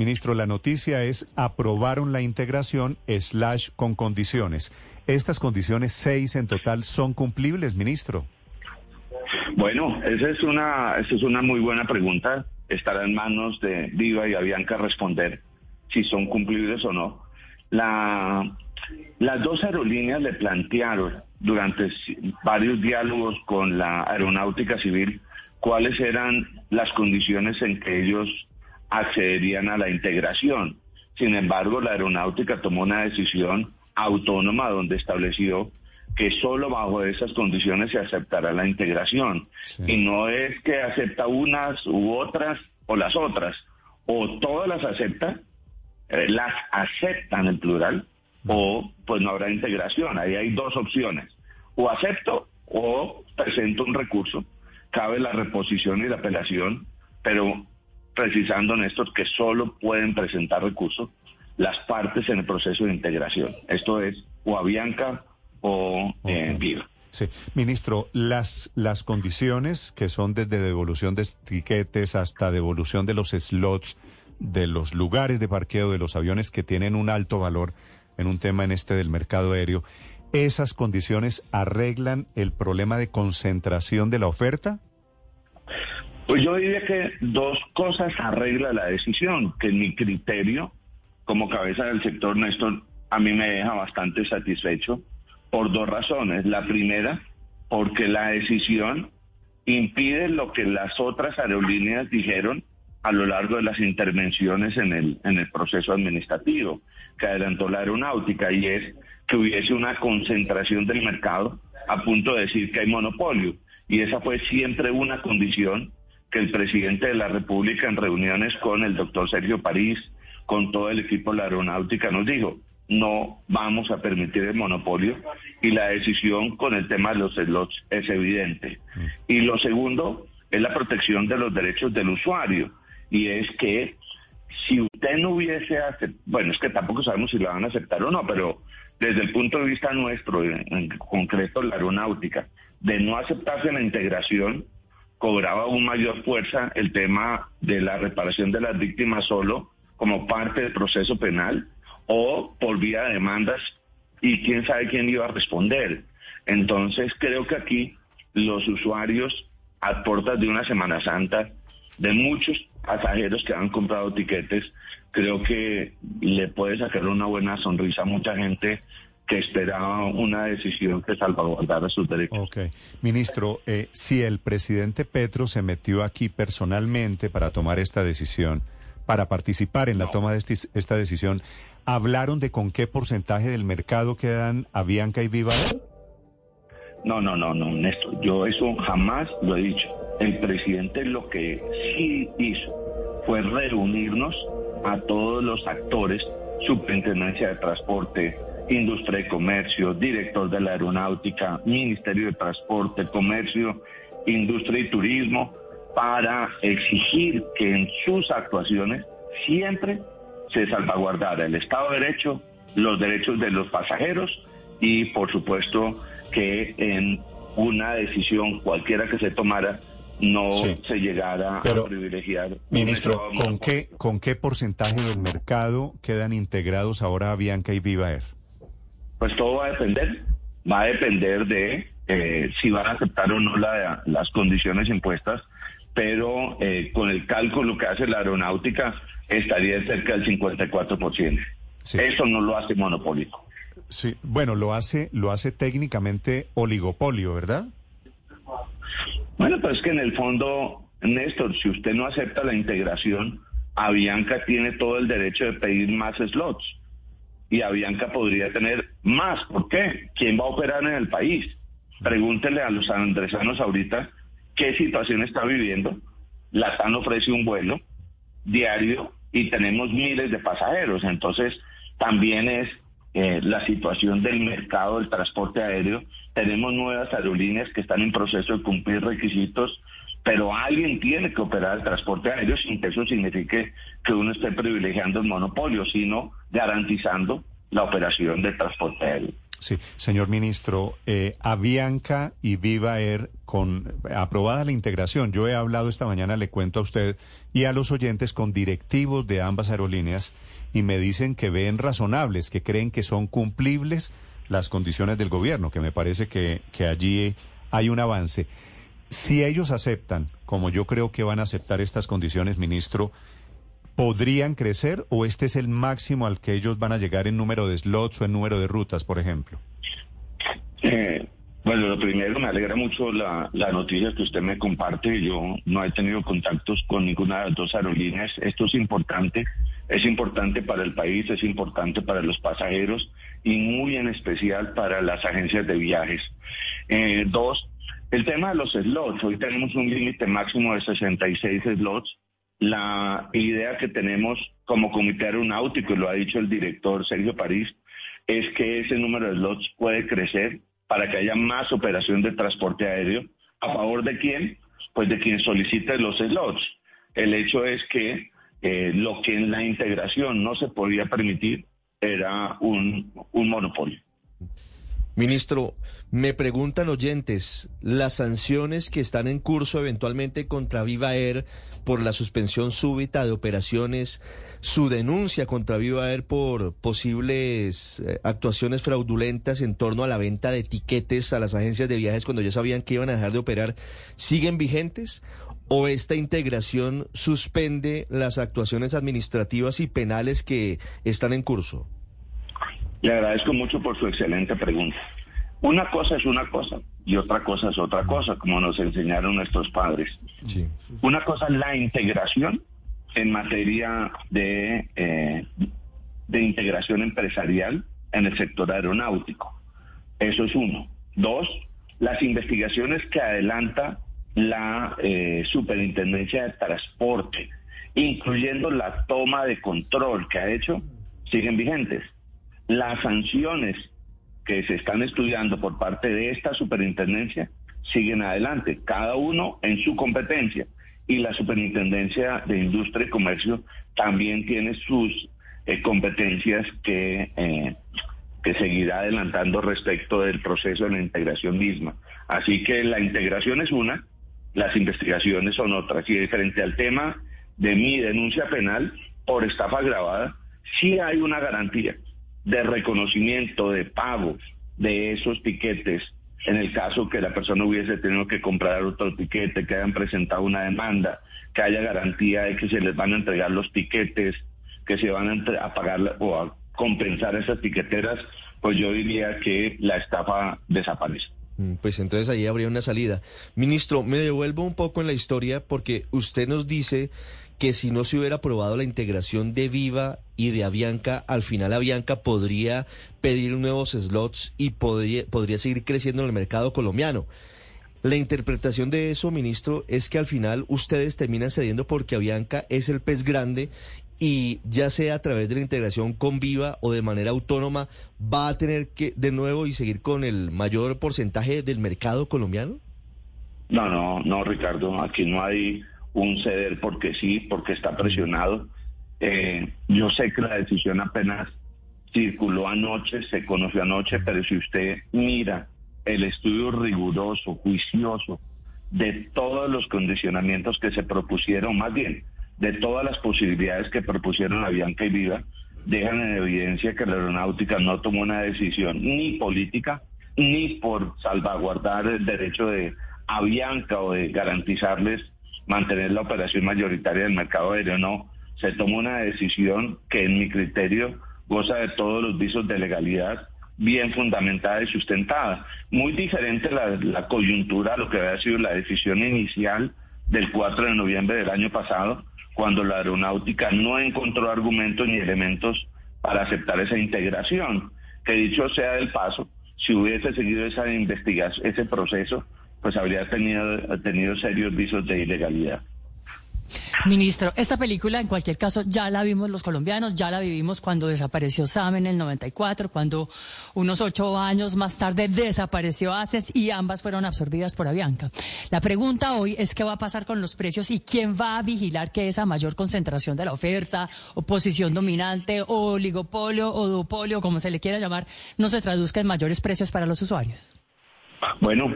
Ministro, la noticia es aprobaron la integración slash con condiciones. ¿Estas condiciones, seis en total, son cumplibles, ministro? Bueno, esa es una, esa es una muy buena pregunta. Estará en manos de Viva y Avianca responder si son cumplibles o no. La, las dos aerolíneas le plantearon durante varios diálogos con la aeronáutica civil cuáles eran las condiciones en que ellos accederían a la integración. Sin embargo, la aeronáutica tomó una decisión autónoma donde estableció que solo bajo esas condiciones se aceptará la integración. Y no es que acepta unas u otras o las otras, o todas las acepta, eh, las aceptan en plural, o pues no habrá integración. Ahí hay dos opciones. O acepto o presento un recurso. Cabe la reposición y la apelación, pero precisando, Néstor, que solo pueden presentar recursos las partes en el proceso de integración. Esto es o Avianca o eh, Viva. Sí, ministro, las, las condiciones que son desde devolución de tiquetes hasta devolución de los slots, de los lugares de parqueo de los aviones que tienen un alto valor en un tema en este del mercado aéreo, ¿esas condiciones arreglan el problema de concentración de la oferta? Pues yo diría que dos cosas arregla la decisión, que mi criterio, como cabeza del sector, Néstor, a mí me deja bastante satisfecho por dos razones. La primera, porque la decisión impide lo que las otras aerolíneas dijeron a lo largo de las intervenciones en el, en el proceso administrativo que adelantó la aeronáutica y es que hubiese una concentración del mercado a punto de decir que hay monopolio. Y esa fue siempre una condición que el presidente de la República en reuniones con el doctor Sergio París, con todo el equipo de la aeronáutica, nos dijo, no vamos a permitir el monopolio y la decisión con el tema de los slots es evidente. Y lo segundo es la protección de los derechos del usuario y es que si usted no hubiese aceptado, bueno, es que tampoco sabemos si lo van a aceptar o no, pero desde el punto de vista nuestro, en, concreto la aeronáutica, de no aceptarse la integración, cobraba aún mayor fuerza el tema de la reparación de las víctimas solo como parte del proceso penal o por vía de demandas y quién sabe quién iba a responder. Entonces creo que aquí los usuarios a puertas de una Semana Santa, de muchos pasajeros que han comprado tiquetes, creo que le puede sacar una buena sonrisa a mucha gente que esperaba una decisión que salvaguardara sus derechos. Ok. Ministro, eh, si el presidente Petro se metió aquí personalmente para tomar esta decisión, para participar en la toma de este, esta decisión, ¿hablaron de con qué porcentaje del mercado quedan Avianca y Viva? No, no, no, no, Néstor. Yo eso jamás lo he dicho. El presidente lo que sí hizo fue reunirnos a todos los actores, Superintendencia de Transporte, Industria y Comercio, director de la Aeronáutica, Ministerio de Transporte, Comercio, Industria y Turismo, para exigir que en sus actuaciones siempre se salvaguardara el Estado de Derecho, los derechos de los pasajeros y, por supuesto, que en una decisión cualquiera que se tomara no se llegara a privilegiar. Ministro, ¿con qué, ¿con qué porcentaje del mercado quedan integrados ahora Bianca y Viva Air? Pues todo va a depender, va a depender de eh, si van a aceptar o no las condiciones impuestas pero eh, con el cálculo que hace la aeronáutica estaría cerca del 54%. Eso no lo hace monopólico. Sí, bueno, lo hace, lo hace técnicamente oligopolio, ¿verdad? Bueno, pues es que en el fondo, Néstor, si usted no acepta la integración, Avianca tiene todo el derecho de pedir más slots. Y Avianca podría tener más. ¿Por qué? ¿Quién va a operar en el país? Pregúntele a los andresanos ahorita qué situación está viviendo. La TAN ofrece un vuelo diario y tenemos miles de pasajeros. Entonces, también es eh, la situación del mercado del transporte aéreo. Tenemos nuevas aerolíneas que están en proceso de cumplir requisitos, pero alguien tiene que operar el transporte aéreo sin que eso signifique que uno esté privilegiando el monopolio, sino garantizando la operación del transporte aéreo. Sí, señor ministro, eh, Avianca y Viva Air, con aprobada la integración, yo he hablado esta mañana, le cuento a usted y a los oyentes con directivos de ambas aerolíneas y me dicen que ven razonables, que creen que son cumplibles las condiciones del gobierno, que me parece que, que allí hay un avance. Si ellos aceptan, como yo creo que van a aceptar estas condiciones, ministro, ¿podrían crecer o este es el máximo al que ellos van a llegar en número de slots o en número de rutas, por ejemplo? Eh, bueno, lo primero, me alegra mucho la, la, noticia que usted me comparte. Yo no he tenido contactos con ninguna de las dos aerolíneas. Esto es importante. Es importante para el país, es importante para los pasajeros y muy en especial para las agencias de viajes. Eh, dos, el tema de los slots. Hoy tenemos un límite máximo de 66 slots la idea que tenemos como comité aeronáutico, y lo ha dicho el director Sergio París, es que ese número de slots puede crecer para que haya más operación de transporte aéreo. ¿A favor de quién? Pues de quien solicite los slots. El hecho es que eh, lo que en la integración no se podía permitir era un, un monopolio. Ministro, me preguntan oyentes, las sanciones que están en curso eventualmente contra Viva Air por la suspensión súbita de operaciones, su denuncia contra Viva Air por posibles eh, actuaciones fraudulentas en torno a la venta de etiquetes a las agencias de viajes cuando ya sabían que iban a dejar de operar, ¿siguen vigentes? ¿O esta integración suspende las actuaciones administrativas y penales que están en curso? Le agradezco mucho por su excelente pregunta. Una cosa es una cosa y otra cosa es otra cosa, como nos enseñaron nuestros padres. Una cosa es la integración en materia de, eh, de integración empresarial en el sector aeronáutico. Eso es uno. Dos, las investigaciones que adelanta la eh, Superintendencia de Transporte, incluyendo la toma de control que ha hecho, siguen vigentes. Las sanciones que se están estudiando por parte de esta superintendencia siguen adelante, cada uno en su competencia. Y la superintendencia de Industria y Comercio también tiene sus eh, competencias que, eh, que seguirá adelantando respecto del proceso de la integración misma. Así que la integración es una, las investigaciones son otras. Y frente al tema de mi denuncia penal por estafa agravada, sí hay una garantía de reconocimiento, de pago de esos tiquetes, en el caso que la persona hubiese tenido que comprar otro tiquete, que hayan presentado una demanda, que haya garantía de que se les van a entregar los tiquetes, que se van a, pagar o a compensar esas tiqueteras, pues yo diría que la estafa desaparece. Mm, pues entonces ahí habría una salida. Ministro, me devuelvo un poco en la historia porque usted nos dice que si no se hubiera aprobado la integración de Viva y de Avianca, al final Avianca podría pedir nuevos slots y podría, podría seguir creciendo en el mercado colombiano. La interpretación de eso, ministro, es que al final ustedes terminan cediendo porque Avianca es el pez grande y ya sea a través de la integración con Viva o de manera autónoma, va a tener que de nuevo y seguir con el mayor porcentaje del mercado colombiano? No, no, no, Ricardo, aquí no hay un ceder porque sí, porque está presionado. Eh, yo sé que la decisión apenas circuló anoche, se conoció anoche, pero si usted mira el estudio riguroso, juicioso de todos los condicionamientos que se propusieron, más bien de todas las posibilidades que propusieron Avianca y Viva, dejan en evidencia que la aeronáutica no tomó una decisión ni política ni por salvaguardar el derecho de Avianca o de garantizarles mantener la operación mayoritaria del mercado aéreo, no. Se tomó una decisión que en mi criterio goza de todos los visos de legalidad bien fundamentada y sustentada. Muy diferente la, la coyuntura a lo que había sido la decisión inicial del 4 de noviembre del año pasado, cuando la aeronáutica no encontró argumentos ni elementos para aceptar esa integración. Que dicho sea del paso, si hubiese seguido esa investigación, ese proceso, pues habría tenido, tenido serios visos de ilegalidad. Ministro, esta película en cualquier caso ya la vimos los colombianos, ya la vivimos cuando desapareció Sam en el 94, cuando unos ocho años más tarde desapareció ACES y ambas fueron absorbidas por Avianca. La pregunta hoy es qué va a pasar con los precios y quién va a vigilar que esa mayor concentración de la oferta, o posición dominante, o oligopolio o duopolio, como se le quiera llamar, no se traduzca en mayores precios para los usuarios. Bueno,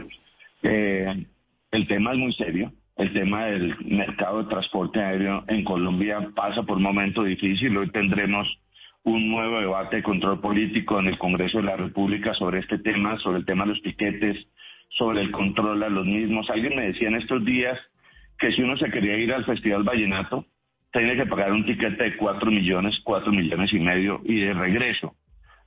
eh, el tema es muy serio el tema del mercado de transporte aéreo en Colombia pasa por un momento difícil. Hoy tendremos un nuevo debate de control político en el Congreso de la República sobre este tema, sobre el tema de los piquetes, sobre el control a los mismos. Alguien me decía en estos días que si uno se quería ir al Festival Vallenato, tiene que pagar un tiquete de cuatro millones, cuatro millones y medio y de regreso.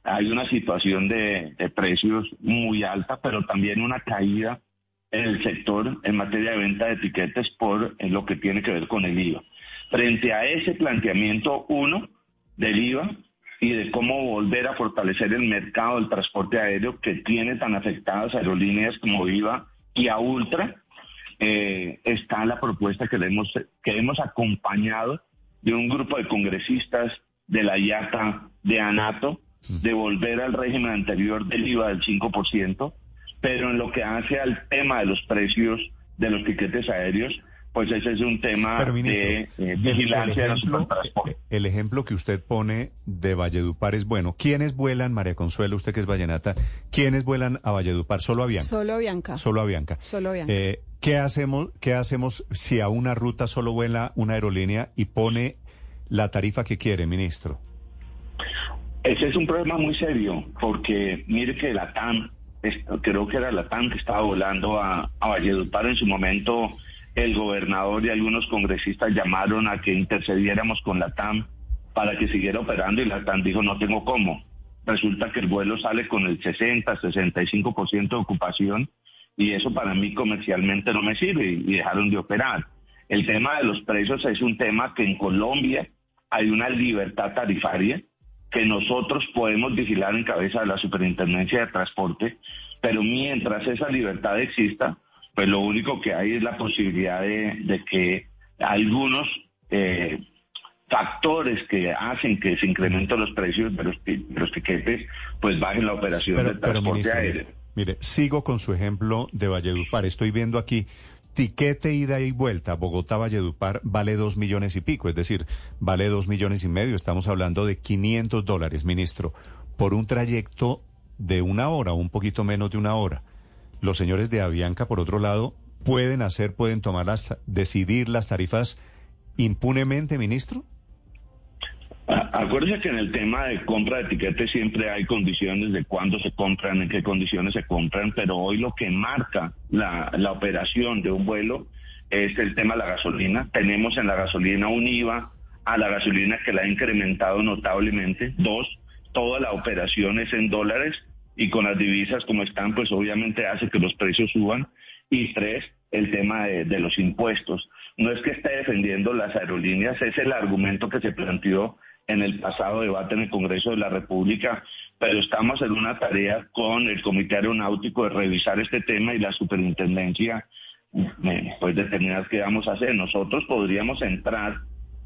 Hay una situación de precios muy alta, pero también una caída en el sector en materia de venta de etiquetas por lo que tiene que ver con el IVA. Frente a ese planteamiento, uno, del IVA y de cómo volver a fortalecer el mercado del transporte aéreo que tiene tan afectadas aerolíneas como IVA y a Ultra, eh, está la propuesta que, hemos, que hemos acompañado de un grupo de congresistas de la IATA, de ANATO, de volver al régimen anterior del IVA del 5%, pero en lo que hace al tema de los precios de los tiquetes aéreos, pues ese es un tema de eh, vigilancia el ejemplo, de eh, El ejemplo que usted pone de Valledupar es bueno. ¿Quiénes vuelan, María Consuelo, usted que es vallenata, quiénes vuelan a Valledupar? ¿Solo Avianca? Solo Avianca. Solo Avianca. Solo Avianca. Eh, ¿qué, hacemos, ¿Qué hacemos si a una ruta solo vuela una aerolínea y pone la tarifa que quiere, ministro? Ese es un problema muy serio, porque mire que la TAM creo que era la TAM que estaba volando a, a Valledupar en su momento. El gobernador y algunos congresistas llamaron a que intercediéramos con la TAM para que siguiera operando y la TAM dijo no tengo cómo. Resulta que el vuelo sale con el 60, 65% de ocupación y eso para mí comercialmente no me sirve y dejaron de operar. El tema de los precios es un tema que en Colombia hay una libertad tarifaria que nosotros podemos vigilar en cabeza de la Superintendencia de Transporte, pero mientras esa libertad exista, pues lo único que hay es la posibilidad de, que algunos eh, factores que hacen que se incrementen los precios de los, tiquetes, pues bajen la operación del transporte aéreo. Mire, sigo con su ejemplo de Valledupar. Estoy viendo aquí tiquete ida y vuelta Bogotá-Valledupar vale dos millones y pico, es decir, vale dos millones y medio. Estamos hablando de 500 dólares, ministro, por un trayecto de una hora, un poquito menos de una hora. Los señores de Avianca, por otro lado, pueden hacer, pueden tomar las, decidir las tarifas impunemente, ministro. Acuérdense que en el tema de compra de etiquetes siempre hay condiciones de cuándo se compran, en qué condiciones se compran, pero hoy lo que marca la, la operación de un vuelo es el tema de la gasolina. Tenemos en la gasolina un IVA a la gasolina que la ha incrementado notablemente. Dos, toda la operación es en dólares y con las divisas como están, pues obviamente hace que los precios suban. Y tres, el tema de, de los impuestos. No es que esté defendiendo las aerolíneas, es el argumento que se planteó en el pasado debate en el Congreso de la República, pero estamos en una tarea con el Comité Aeronáutico de revisar este tema y la superintendencia eh, pues determinar qué vamos a hacer. Nosotros podríamos entrar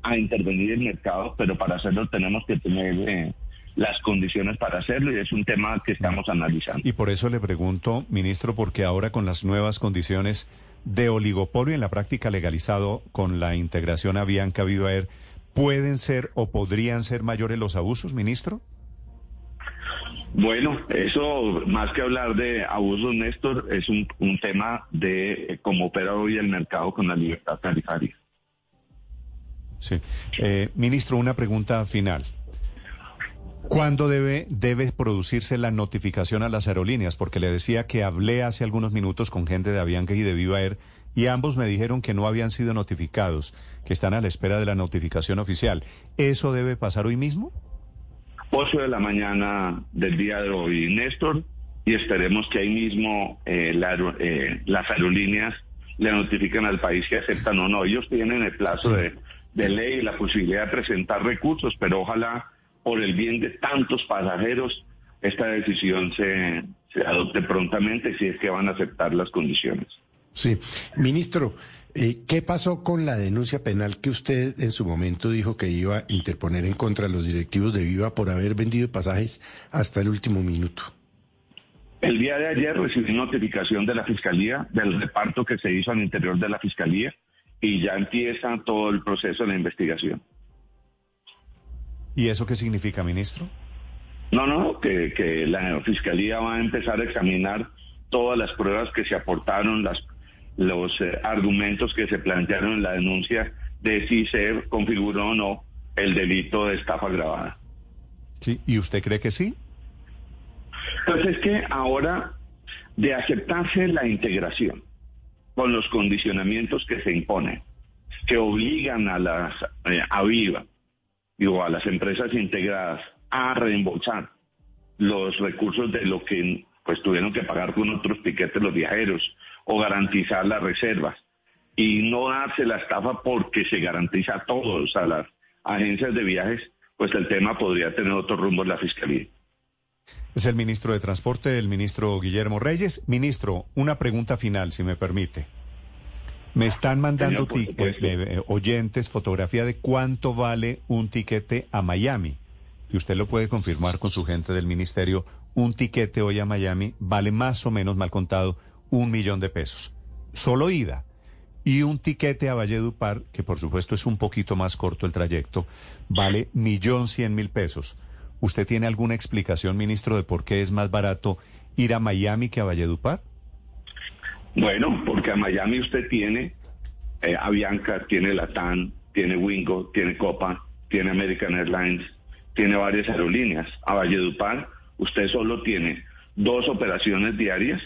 a intervenir en el mercado, pero para hacerlo tenemos que tener eh, las condiciones para hacerlo y es un tema que estamos analizando. Y por eso le pregunto, ministro, porque ahora con las nuevas condiciones de oligopolio en la práctica legalizado con la integración a Bianca Viva Air, ¿Pueden ser o podrían ser mayores los abusos, ministro? Bueno, eso más que hablar de abusos, Néstor, es un, tema de cómo opera hoy el mercado con la libertad tarifaria. Sí. Eh, ministro, una pregunta final. ¿Cuándo debe, debe producirse la notificación a las aerolíneas? Porque le decía que hablé hace algunos minutos con gente de Avianca y de Viva Air y ambos me dijeron que no habían sido notificados, que están a la espera de la notificación oficial. ¿Eso debe pasar hoy mismo? 8 de la mañana del día de hoy, Néstor, y esperemos que ahí mismo eh, eh, las aerolíneas le notifiquen al país que aceptan o no. Ellos tienen el plazo de, de ley y la posibilidad de presentar recursos, pero ojalá por el bien de tantos pasajeros esta decisión se, se adopte prontamente si es que van a aceptar las condiciones. Sí, ministro, eh, ¿qué pasó con la denuncia penal que usted en su momento dijo que iba a interponer en contra de los directivos de Viva por haber vendido pasajes hasta el último minuto? El día de ayer recibí notificación de la Fiscalía del reparto que se hizo al interior de la Fiscalía y ya empieza todo el proceso de la investigación. ¿Y eso qué significa, ministro? No, no, que, que la Fiscalía va a empezar a examinar todas las pruebas que se aportaron, las los eh, argumentos que se plantearon en la denuncia de si se configuró o no el delito de estafa grabada. Sí, ¿y usted cree que sí? Pues es que ahora, de aceptarse la integración con los condicionamientos que se imponen, que obligan a las eh, a Viva digo, a las empresas integradas a reembolsar los recursos de lo que pues tuvieron que pagar con otros tiquetes los viajeros o garantizar las reservas y no darse la estafa porque se garantiza a todos, a las agencias de viajes, pues el tema podría tener otro rumbo en la Fiscalía. Es el ministro de Transporte, el ministro Guillermo Reyes. Ministro, una pregunta final, si me permite. Me están mandando eh, eh, oyentes fotografía de cuánto vale un tiquete a Miami. Y usted lo puede confirmar con su gente del ministerio. Un tiquete hoy a Miami vale más o menos, mal contado, un millón de pesos. Solo ida. Y un tiquete a Valledupar, que por supuesto es un poquito más corto el trayecto, vale millón cien mil pesos. ¿Usted tiene alguna explicación, ministro, de por qué es más barato ir a Miami que a Valledupar? Bueno, porque a Miami usted tiene eh, Avianca, tiene Latam, tiene Wingo, tiene Copa, tiene American Airlines, tiene varias aerolíneas. A Valledupar usted solo tiene dos operaciones diarias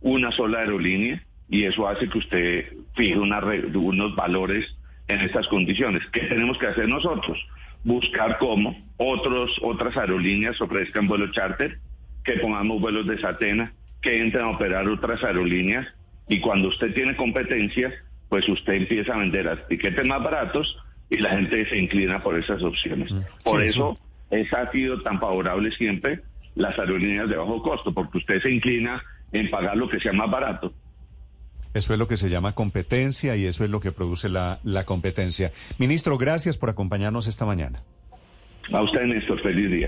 una sola aerolínea y eso hace que usted fije una, unos valores en estas condiciones. ¿Qué tenemos que hacer nosotros? Buscar cómo otros, otras aerolíneas ofrezcan vuelos charter, que pongamos vuelos de Satena, que entren a operar otras aerolíneas y cuando usted tiene competencias, pues usted empieza a vender a tiquetes más baratos y la gente se inclina por esas opciones. Mm. Por eso, esa ha sido tan favorable siempre las aerolíneas de bajo costo, porque usted se inclina en pagar lo que sea más barato. Eso es lo que se llama competencia y eso es lo que produce la, la competencia. Ministro, gracias por acompañarnos esta mañana. A usted, Néstor, feliz día.